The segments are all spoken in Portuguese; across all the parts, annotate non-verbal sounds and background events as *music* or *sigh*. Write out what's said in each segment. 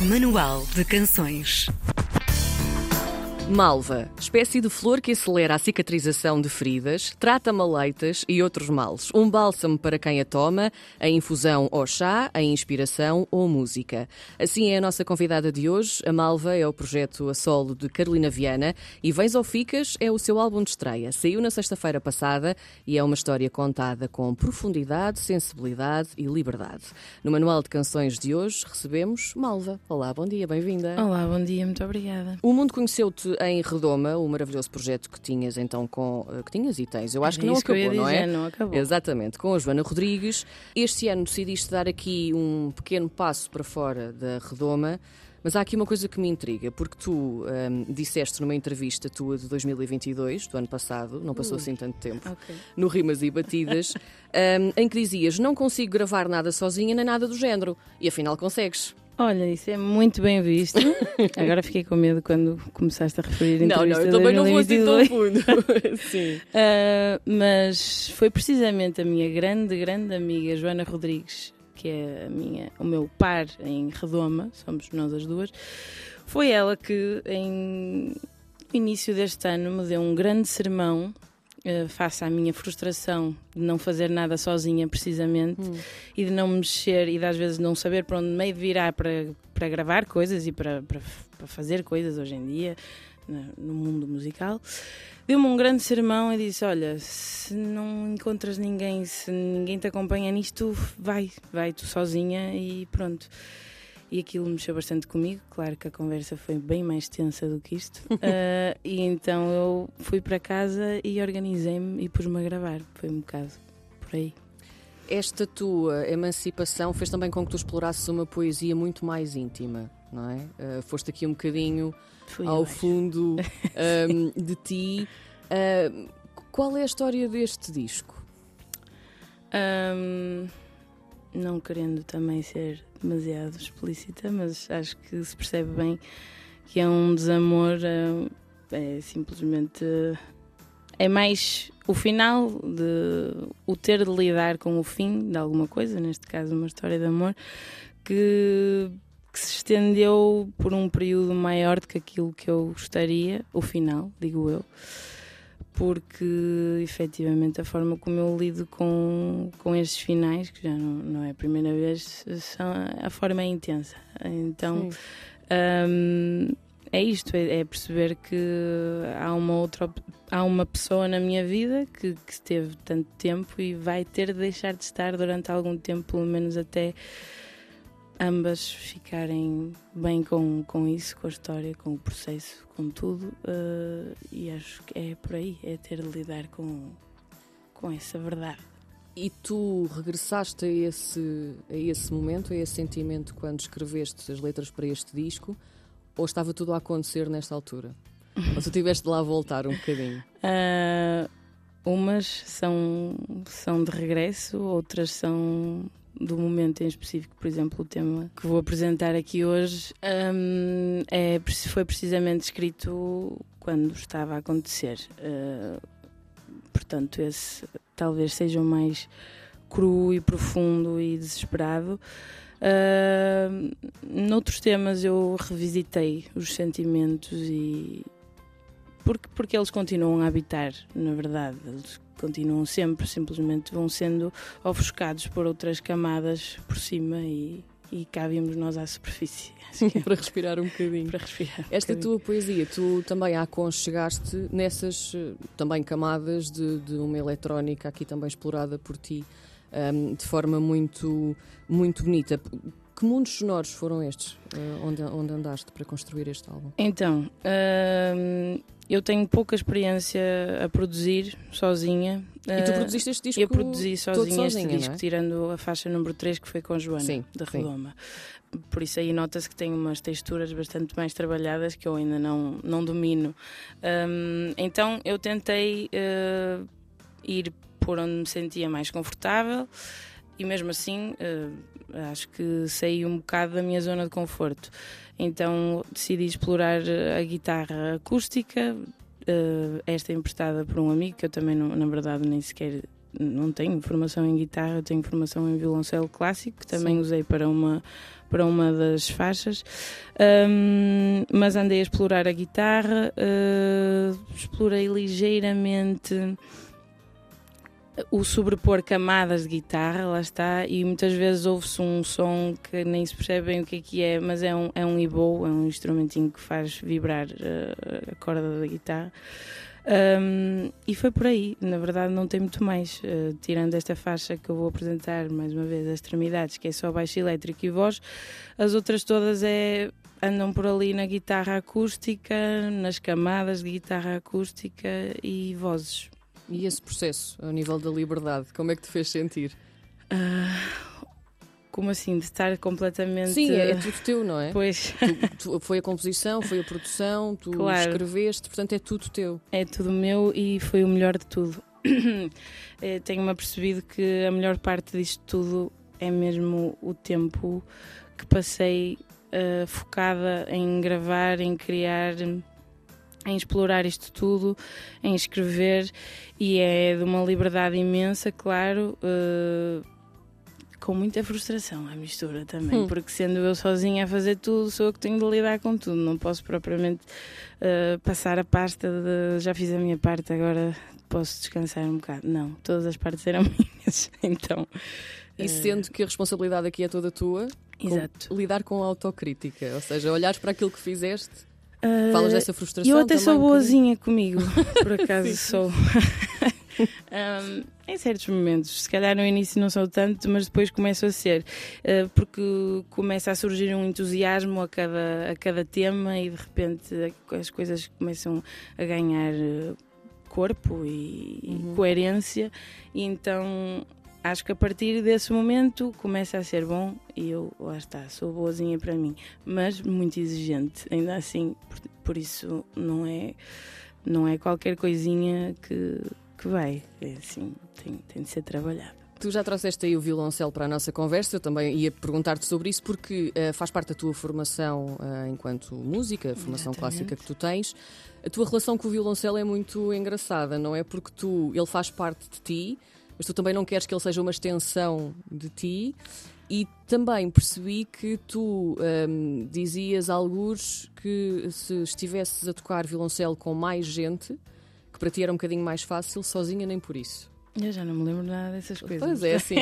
Manual de Canções. Malva, espécie de flor que acelera a cicatrização de feridas, trata maleitas e outros males. Um bálsamo para quem a toma, a infusão ou chá, a inspiração ou música. Assim é a nossa convidada de hoje. A Malva é o projeto a solo de Carolina Viana e Vens ou Ficas é o seu álbum de estreia. Saiu na sexta-feira passada e é uma história contada com profundidade, sensibilidade e liberdade. No Manual de Canções de hoje recebemos Malva. Olá, bom dia, bem-vinda. Olá, bom dia, muito obrigada. O mundo conheceu-te em Redoma, o maravilhoso projeto que tinhas então com. eh, que tinhas e tens. Eu acho que não isso que acabou, ia não é? dizer, não acabou. Exatamente, com a Joana Rodrigues. Este ano decidiste dar aqui um pequeno passo para fora da Redoma. Mas há aqui uma coisa que me intriga, porque tu hum, disseste numa entrevista tua de 2022, do ano passado, não passou assim tanto tempo, Ok. no Rimas e Batidas, hum, *laughs* em que dizias: Não consigo gravar nada sozinha nem nada do género. E afinal consegues. Olha, isso é muito bem visto. *laughs* Agora fiquei com medo quando começaste a referir a Não, não, eu também não vou assim tão 2022. fundo. *laughs* *laughs* Sim. Ah, mas foi precisamente a minha grande, grande amiga Joana Rodrigues, que é a minha, o meu par em Redoma, somos nós as duas, foi ela que em no início deste ano me deu um grande sermão eh, face à minha frustração de não fazer nada sozinha precisamente e de não me mexer e de às vezes não saber para onde meio de virar para, para gravar coisas e para, para, para fazer coisas hoje em dia no mundo musical deu-me um grande sermão e disse: Olha, se não encontras ninguém, se ninguém te acompanha nisto, vai, vai tu sozinha e pronto. E aquilo mexeu bastante comigo. Claro que a conversa foi bem mais tensa do que isto. *laughs* Ah, e então eu fui para casa e organizei-me e pus-me a gravar. Foi um bocado por aí. Esta tua emancipação fez também com que tu explorasses uma poesia muito mais íntima, não é? Uh, foste aqui um bocadinho Fui ao fundo *laughs* um, de ti. Uh, qual é a história deste disco? Ahm, não querendo também ser demasiado explícita, mas acho que se percebe bem que é um desamor, ah, é simplesmente. É mais o final de o ter de lidar com o fim de alguma coisa, neste caso uma história de amor, que, que se estendeu por um período maior do que aquilo que eu gostaria, o final, digo eu porque efetivamente a forma como eu lido com, com estes finais, que já não, não é a primeira vez, são, a forma é intensa. Então hum, é isto, é, é perceber que há uma outra há uma pessoa na minha vida que, que esteve tanto tempo e vai ter de deixar de estar durante algum tempo, pelo menos até ambas ficarem bem com, com isso, com a história, com o processo, com tudo. eh, e acho que é por aí, é ter de lidar com, com essa verdade. E tu regressaste a esse, a esse momento, a esse sentimento, quando escreveste as letras para este disco? Ou estava tudo a acontecer nesta altura? Ou tu tiveste de lá voltar um bocadinho? Ah, *laughs* umas são, são de regresso, outras são do momento em específico. Por exemplo, o tema que vou apresentar aqui hoje hum, é, foi precisamente escrito quando estava a acontecer. Ah, portanto, esse talvez seja o mais cru e profundo e desesperado. Ah, noutros temas eu revisitei os sentimentos e, porque, porque eles continuam a habitar, na verdade. Eles continuam sempre, simplesmente vão sendo ofuscados por outras camadas por cima e, e cá vimos nós à superfície. *laughs* É para respirar um bocadinho. para respirar. Esta bocadinho. tua poesia, tu também a aconchegaste nessas eh, também camadas de, de uma eletrónica aqui também explorada por ti ehm, de forma muito, muito bonita. Que mundos sonoros foram estes eh, onde, onde andaste para construir este álbum? Então, hum, eu tenho pouca experiência a produzir sozinha. E tu Ah, produziste este disco Eu produzi sozinha, sozinha, este disco, é? tirando a faixa número 3 que foi com a Joana, Sim, da sim. Redoma. Por isso aí nota-se que tem umas texturas bastante mais trabalhadas que eu ainda não, não domino. Hum, então eu tentei eh, ir por onde me sentia mais confortável e mesmo assim eh, acho que saí um bocado da minha zona de conforto. Então decidi explorar a guitarra acústica, eh, esta emprestada por um amigo que eu também não, na verdade nem sequer não tenho formação em guitarra, tenho formação em violoncelo clássico que também Sim. usei para uma para uma das faixas, um, mas andei a explorar a guitarra, uh, explorei ligeiramente o sobrepor camadas de guitarra, lá está, e muitas vezes ouve-se um som que nem se percebe bem o que é que é, mas é um, é um ibo, é um instrumentinho que faz vibrar uh, a corda da guitarra. Um, e foi por aí, na verdade não tem muito mais, uh, tirando esta faixa que eu vou apresentar mais uma vez, as extremidades, que é só baixo elétrico e voz, as outras todas é andam por ali na guitarra acústica, nas camadas de guitarra acústica e vozes. E esse processo, ao nível da liberdade, como é que te fez sentir? Uh, como assim? De estar completamente. Sim, é, é tudo teu, não é? Pois. Tu, tu, foi a composição, foi a produção, tu claro. escreveste, portanto é tudo teu. É tudo meu e foi o melhor de tudo. *coughs* Eh, tenho-me apercebido que a melhor parte disto tudo é mesmo o tempo que passei uh, focada em gravar, em criar em explorar isto tudo, em escrever, e é de uma liberdade imensa, claro, uh, com muita frustração à mistura também, hum. porque sendo eu sozinha a fazer tudo, sou eu que tenho de lidar com tudo, não posso propriamente uh, passar a pasta de já fiz a minha parte, agora posso descansar um bocado. Não, todas as partes eram *laughs* minhas, então. E sendo que a responsabilidade aqui é toda tua, Exato. Com, lidar com a autocrítica, ou seja, olhares para aquilo que fizeste Uh, Falas dessa frustração? Eu até sou boazinha comigo, por *laughs* acaso sou. *laughs* um, em certos momentos, se calhar no início não sou tanto, mas depois começo a ser, uh, porque começa a surgir um entusiasmo a cada, a cada tema e de repente as coisas começam a ganhar ah, corpo e, uhum. e coerência, e então acho que a partir desse momento começa a ser bom e eu, lá está, sou boazinha para mim, mas muito exigente, ainda assim, por, por isso não é, não é qualquer coisinha que, que vai, é assim, tem, tem de ser trabalhado. Tu já trouxeste aí o violoncelo para a nossa conversa, eu também ia perguntar-te sobre isso, porque uh, faz parte da tua formação uh, enquanto música, a formação Exatamente. clássica que tu tens. A tua relação com o violoncelo é muito engraçada, não é? Porque tu, ele faz parte de ti, mas tu também não queres que ele seja uma extensão de ti. E também percebi que tu um, dizias alguns que se estivesses a tocar violoncelo com mais gente, que para ti era um bocadinho mais fácil, sozinha nem por isso. Eu já não me lembro nada dessas coisas. Pois é, assim.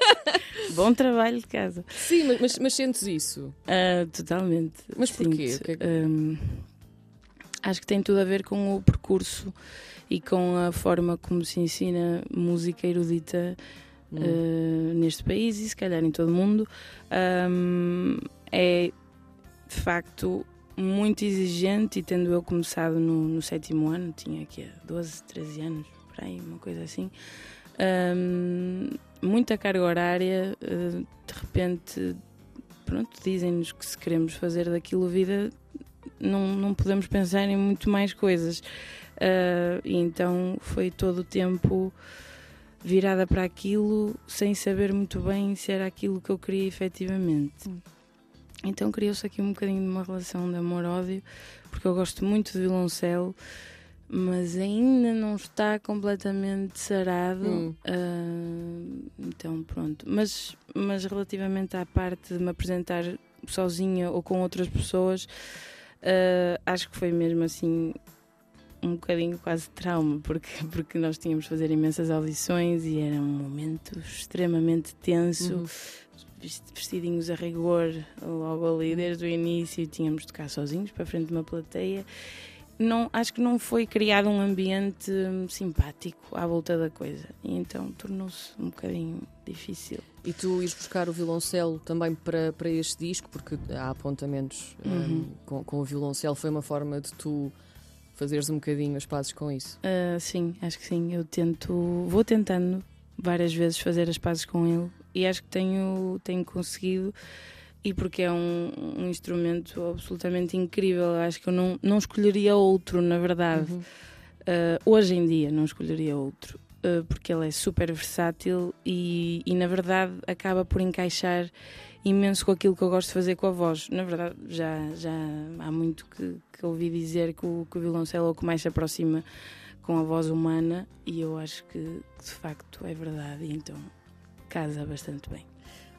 *laughs* Bom trabalho de casa. Sim, mas, mas, mas sentes isso? Uh, totalmente. Mas porquê? Que é. Um, acho que tem tudo a ver com o percurso e com a forma como se ensina música erudita hum. uh, neste país e se calhar em todo o mundo. Um, é de facto muito exigente e tendo eu começado no, no sétimo ano, tinha aqui 12, 13 anos, por aí, uma coisa assim. Um, muita carga horária, uh, de repente, pronto, dizem-nos que se queremos fazer daquilo vida, não, não podemos pensar em muito mais coisas. Uh, e então foi todo o tempo virada para aquilo sem saber muito bem se era aquilo que eu queria efetivamente. Hum. Então criou-se aqui um bocadinho de uma relação de amor-ódio, porque eu gosto muito de violoncelo, mas ainda não está completamente sarado. Hum. Uh, então pronto. Mas, mas relativamente à parte de me apresentar sozinha ou com outras pessoas, uh, acho que foi mesmo assim um bocadinho quase trauma, porque, *laughs* porque nós tínhamos de fazer imensas audições e era um momento extremamente tenso, uhum. vestidinhos a rigor, logo ali desde o início, tínhamos de tocar sozinhos para frente de uma plateia. Não, acho que não foi criado um ambiente simpático à volta da coisa e então tornou-se um bocadinho difícil. E tu ires buscar o violoncelo também para, para este disco, porque há apontamentos uhum. um, com, com o violoncelo, foi uma forma de tu fazeres um bocadinho as pazes com isso? Uh, sim, acho que sim. Eu tento, vou tentando várias vezes fazer as pazes com ele e acho que tenho, tenho conseguido. E porque é um, um instrumento absolutamente incrível, acho que eu não, não escolheria outro, na verdade. Uhum. Uh, hoje em dia, não escolheria outro, uh, porque ele é super versátil e, e, na verdade, acaba por encaixar imenso com aquilo que eu gosto de fazer com a voz. Na verdade, já, já há muito que, que ouvi dizer que o, que o violoncelo é o que mais se aproxima com a voz humana e eu acho que, de facto é verdade e então casa bastante bem.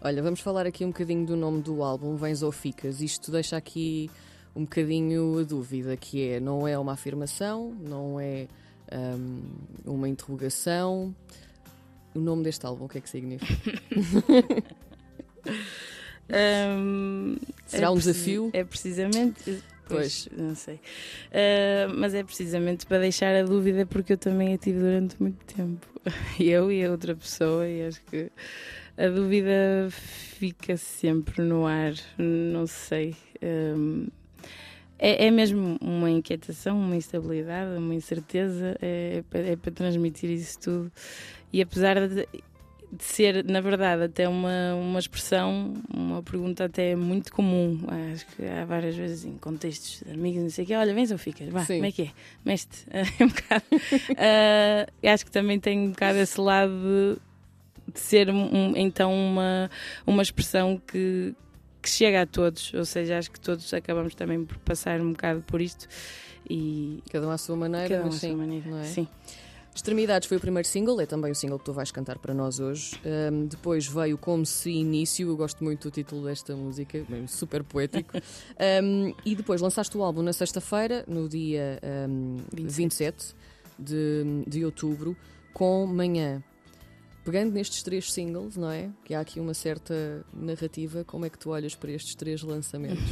Olha, vamos falar aqui um bocadinho do nome do álbum, Vens ou Ficas. Isto deixa aqui um bocadinho a dúvida, que é, não é uma afirmação, não é um, uma interrogação. O nome deste álbum, o que é que significa? *laughs* um, Será é um desafio? É precisamente. Pois. pois. não sei. Uh, mas é precisamente para deixar a dúvida, porque eu também a tive durante muito tempo. *laughs* Eu e a outra pessoa, e acho que a dúvida fica sempre no ar, não sei. Um, é, é, mesmo uma inquietação, uma instabilidade, uma incerteza, é, é, é para transmitir isso tudo. E apesar de, de, ser, na verdade, até uma, uma expressão, uma pergunta até muito comum, acho que há várias vezes em contextos de amigos, não sei o quê, olha, vens ou ficas? Vá, como é que é? Meste. *laughs* É um bocado. uh, acho que também tem um bocado esse lado de de ser um, então uma, uma expressão que, que chega a todos, ou seja, acho que todos acabamos também por passar um bocado por isto e cada um à sua maneira, cada um à sua maneira, é? sim. Extremidades foi o primeiro single, é também o single que tu vais cantar para nós hoje. Um, depois veio Como Se Início, eu gosto muito do título desta música, super poético. *laughs* um, e depois lançaste o álbum na sexta-feira, no dia um, 27, 27 de, de outubro, com Manhã pegando nestes três singles, não é? Que há aqui uma certa narrativa, como é que tu olhas para estes três lançamentos?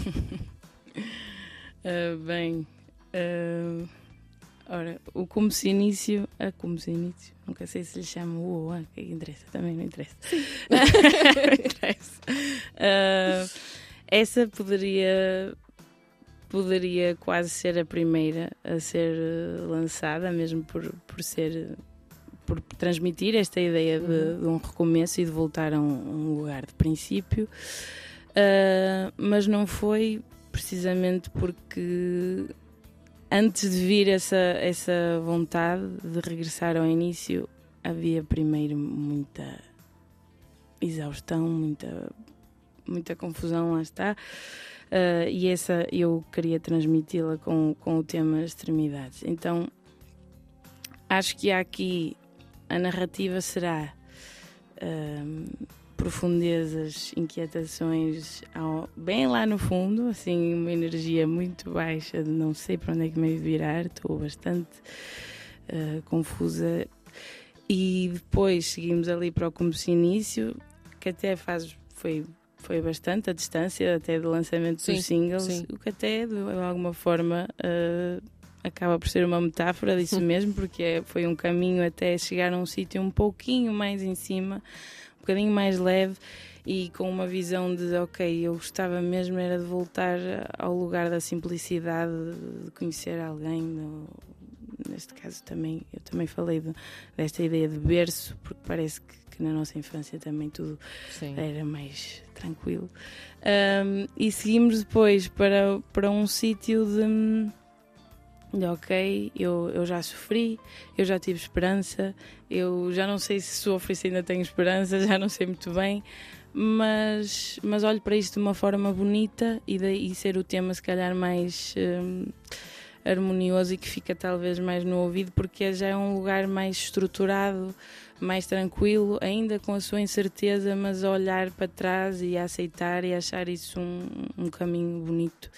uh, *laughs* bem, uh, ora, o como se início, a como se início, nunca sei se lhe chama o ou que interessa, também não interessa. *laughs* não interessa. Uh, essa poderia poderia quase ser a primeira a ser lançada, mesmo por, por ser por transmitir esta ideia de, uhum. de, um recomeço e de voltar a um, um lugar de princípio, uh, mas não foi precisamente porque antes de vir essa, essa vontade de regressar ao início, havia primeiro muita exaustão, muita, muita confusão, lá está. Uh, e essa eu queria transmiti-la com, com o tema extremidades. Então acho que há aqui a narrativa será um, profundezas, inquietações ao, bem lá no fundo, assim, uma energia muito baixa de não sei para onde é que me virar, estou bastante uh, confusa. E depois seguimos ali para o começo início, que até faz, foi foi bastante a distância até do lançamento sim, dos singles, sim. o que até de alguma forma uh, acaba por ser uma metáfora disso *laughs* mesmo, porque é, foi um caminho até chegar a um sítio um pouquinho mais em cima, bocadinho mais leve e com uma visão de ok, eu gostava mesmo era de voltar ao lugar da simplicidade, de conhecer alguém. Neste caso também, eu também falei de, desta ideia de berço, porque parece que, que na nossa infância também tudo Sim. era mais tranquilo. Um, e seguimos depois para, para um sítio de ok, eu, eu já sofri, eu já tive esperança, eu já não sei se sofro e se ainda tenho esperança, *laughs* já não sei muito bem, mas, mas olho para isto de uma forma bonita e daí ser o tema se calhar mais hum, harmonioso e que fica talvez mais no ouvido, porque já é um lugar mais estruturado, mais tranquilo, ainda com a sua incerteza, mas a olhar para trás e a aceitar e achar isso um, um caminho bonito.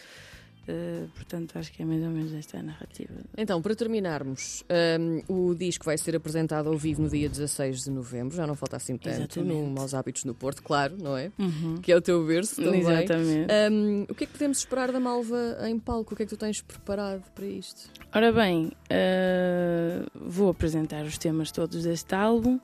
Uh, portanto, acho que é mais ou menos esta a narrativa. Então, para terminarmos, um, o disco vai ser apresentado ao vivo no dia 16 de novembro, já não falta assim tanto, Exatamente. no Maus Hábitos no Porto, claro, não é? Uhum. Que é o teu berço também. Exatamente. Um, o que é que podemos esperar da Malva em palco? O que é que tu tens preparado para isto? Ora bem, uh, vou apresentar os temas todos deste álbum.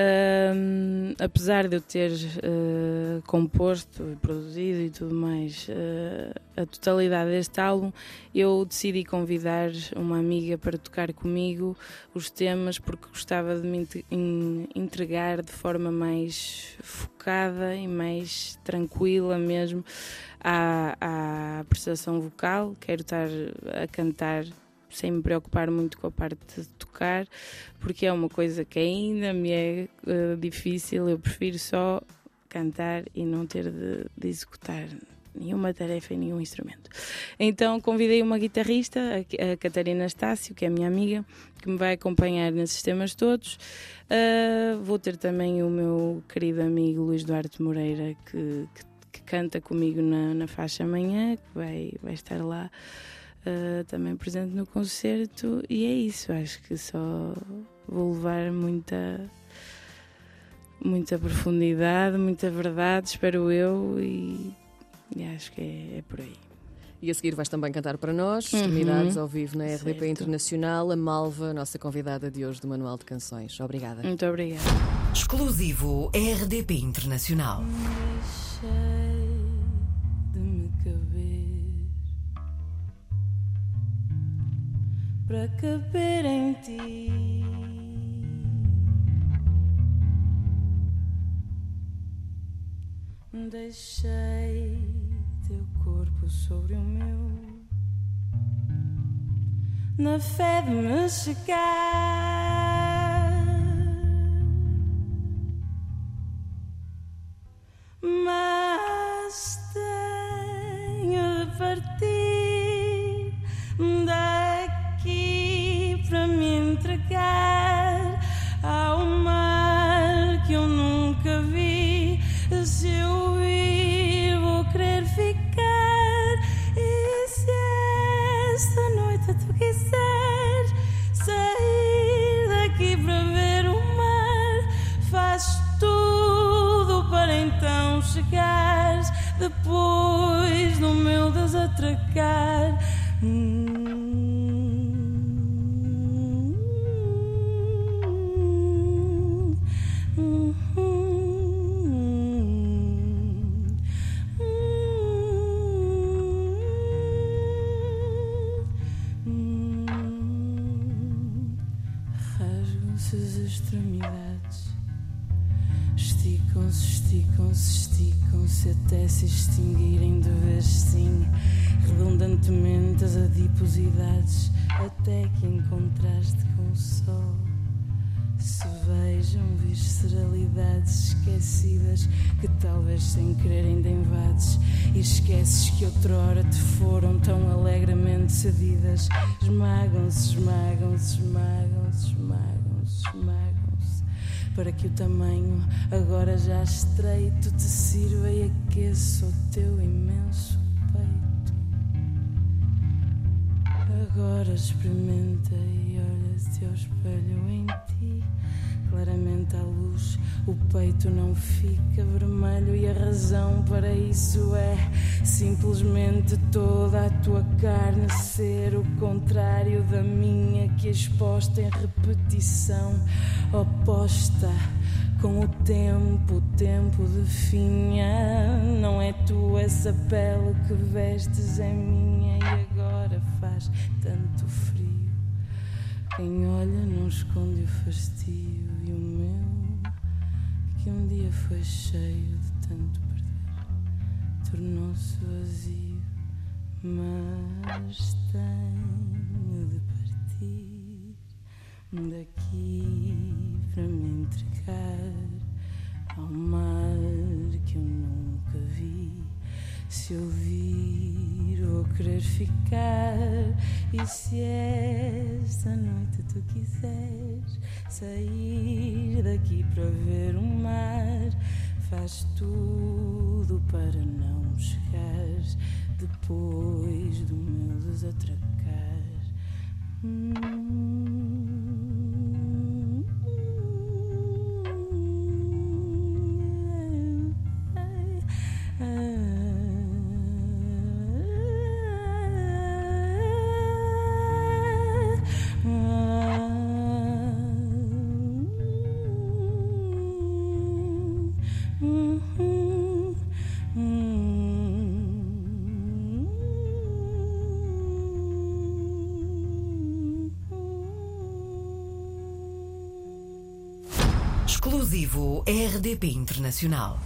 Uh, apesar de eu ter uh, composto, produzido e tudo mais uh, a totalidade deste álbum, eu decidi convidar uma amiga para tocar comigo os temas porque gostava de me entregar de forma mais focada e mais tranquila mesmo à, à prestação vocal. Quero estar a cantar sem me preocupar muito com a parte de tocar, porque é uma coisa que ainda me é uh, difícil. Eu prefiro só cantar e não ter de, de executar nenhuma tarefa e nenhum instrumento. Então convidei uma guitarrista, a Catarina Estácio, que é minha amiga, que me vai acompanhar nesses temas todos. Uh, vou ter também o meu querido amigo Luís Duarte Moreira, que, que, que canta comigo na, na faixa amanhã, que vai, vai estar lá. Uh, também presente no concerto e é isso, acho que só vou levar muita muita profundidade, muita verdade, espero eu, e, e acho que é, é, por aí. E a seguir vais também cantar para nós, uhum. Extremidades ao vivo na RDP certo. Internacional, a Malva, nossa convidada de hoje do Manual de Canções. Obrigada. Muito obrigada. Exclusivo RDP Internacional. Deixei para caber em ti. Deixei teu corpo sobre o meu, na fé de me chegar. Depois do meu desatracar. Rasgam-se adiposidades, até que em contraste com o sol se vejam visceralidades esquecidas que talvez sem querer ainda invades e esqueces que outrora te foram tão alegremente cedidas. Esmagam-se, esmagam-se, esmagam-se, esmagam-se, esmagam-se para que o tamanho, agora já estreito, te sirva e aqueça o teu imenso Agora experimenta e olha-te ao espelho em ti. Claramente à luz, o peito não fica vermelho e a razão para isso é simplesmente toda a tua carne ser o contrário da minha, que é exposta em repetição, oposta com o tempo, o tempo definha. Não é tu essa pele que vestes, é minha faz tanto frio. Quem olha não esconde o fastio e o meu, que um dia foi cheio de tanto perder, tornou-se vazio, mas tenho de partir daqui para me entregar ao mar que eu nunca vi. Se ouvir ou querer ficar, e se esta noite tu quiseres sair daqui para ver o mar, faz tudo para não chegar depois do meu desatracar. Hum. Exclusivo RDP Internacional.